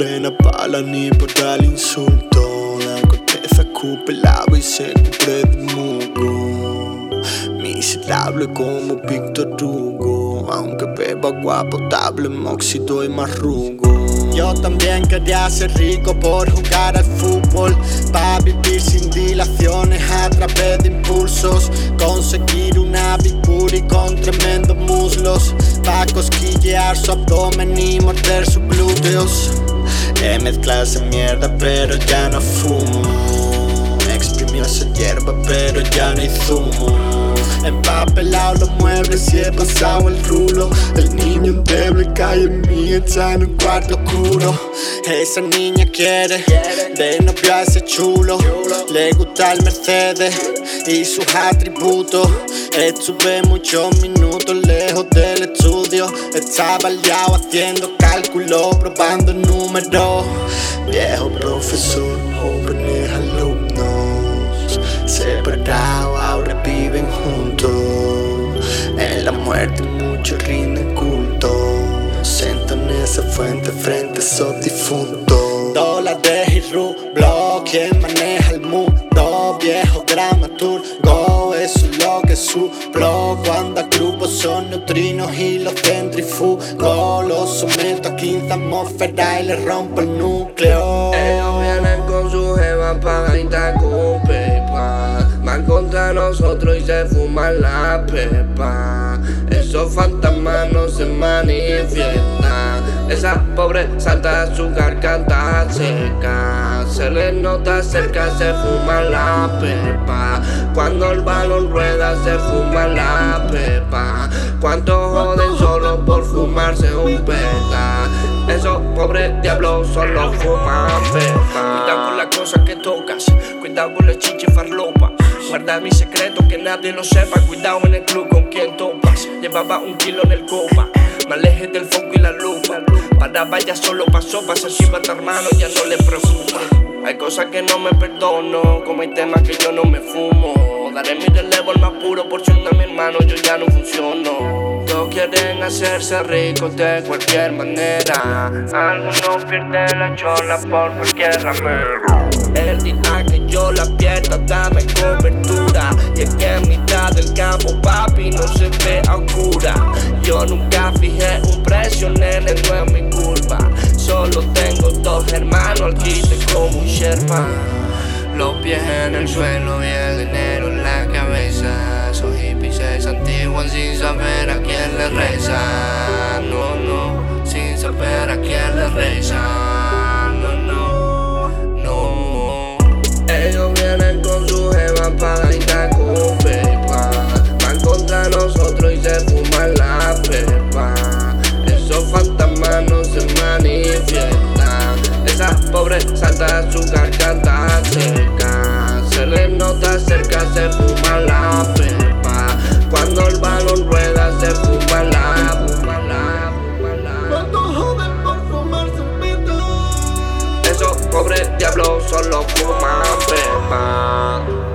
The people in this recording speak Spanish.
frenar bala ni por el insulto. La corteza cupe el agua y se cubre de mugo Miserable como Víctor Hugo. Aunque beba agua potable, móxido y marrugo yo también quería ser rico por jugar al fútbol, para vivir sin dilaciones a través de impulsos, conseguir una y con tremendos muslos, para cosquillear su abdomen y morder sus glúteos. He mezclado esa mierda, pero ya no fumo. Exprimió esa hierba, pero ya no hay zumo. Empapelado los muebles y he pasado el rulo. El niño endeble cae en mí, está en un cuarto oscuro. Esa niña quiere de novio a ese chulo. Le gusta el Mercedes y sus atributos. Estuve muchos minutos lejos del estudio. Estaba liado haciendo cálculos, probando números. Viejo profesor, jóvenes alumnos. Separados ahora viven juntos. En la muerte muchos rinden culto. Sentan en esa fuente frente a esos difuntos. Dólares y rublos, quien que suplo. Cuando grupos son neutrinos y los centrifugo. Los someto a 15 atmósferas y les rompo el núcleo. Ellos vienen con su jeva para con pepa. Van contra nosotros y se fuman la pepa. Esos fantasmas no se manifiestan. Esa pobre salta su garganta seca. Se le nota cerca, se fuma la pepa. Cuando el balón rueda, se fuma la pepa. Cuánto joden solo por fumarse un peta. Esos pobres diablos solo fuman pepa. Cuidado con las cosas que tocas, cuidado con la chicha farlopa. Guarda mi secreto que nadie lo sepa. Cuidado en el club con quien topas. Llevaba un kilo en el copa. Me aleje del foco y la lupa. Para vaya solo pasó, pasa si tu hermano, ya no le preocupa. Hay cosas que no me perdono, como hay temas que yo no me fumo. Daré mi relevo al más puro por si a mi hermano, yo ya no funciono. Todos quieren hacerse ricos de cualquier manera. Algunos pierden la chola por cualquier ramero. El día que yo la pierda, Los pies en el suelo y el dinero en la cabeza. Soy hippies se santiguan sin saber a quién le reza. No, no, sin saber a quién le reza. Se fuma la pepa. Cuando el balón rueda, se fuma la, fuma la, fuma la. Cuando joden por fumarse un pito. Esos pobres diablos solo fuman pepa.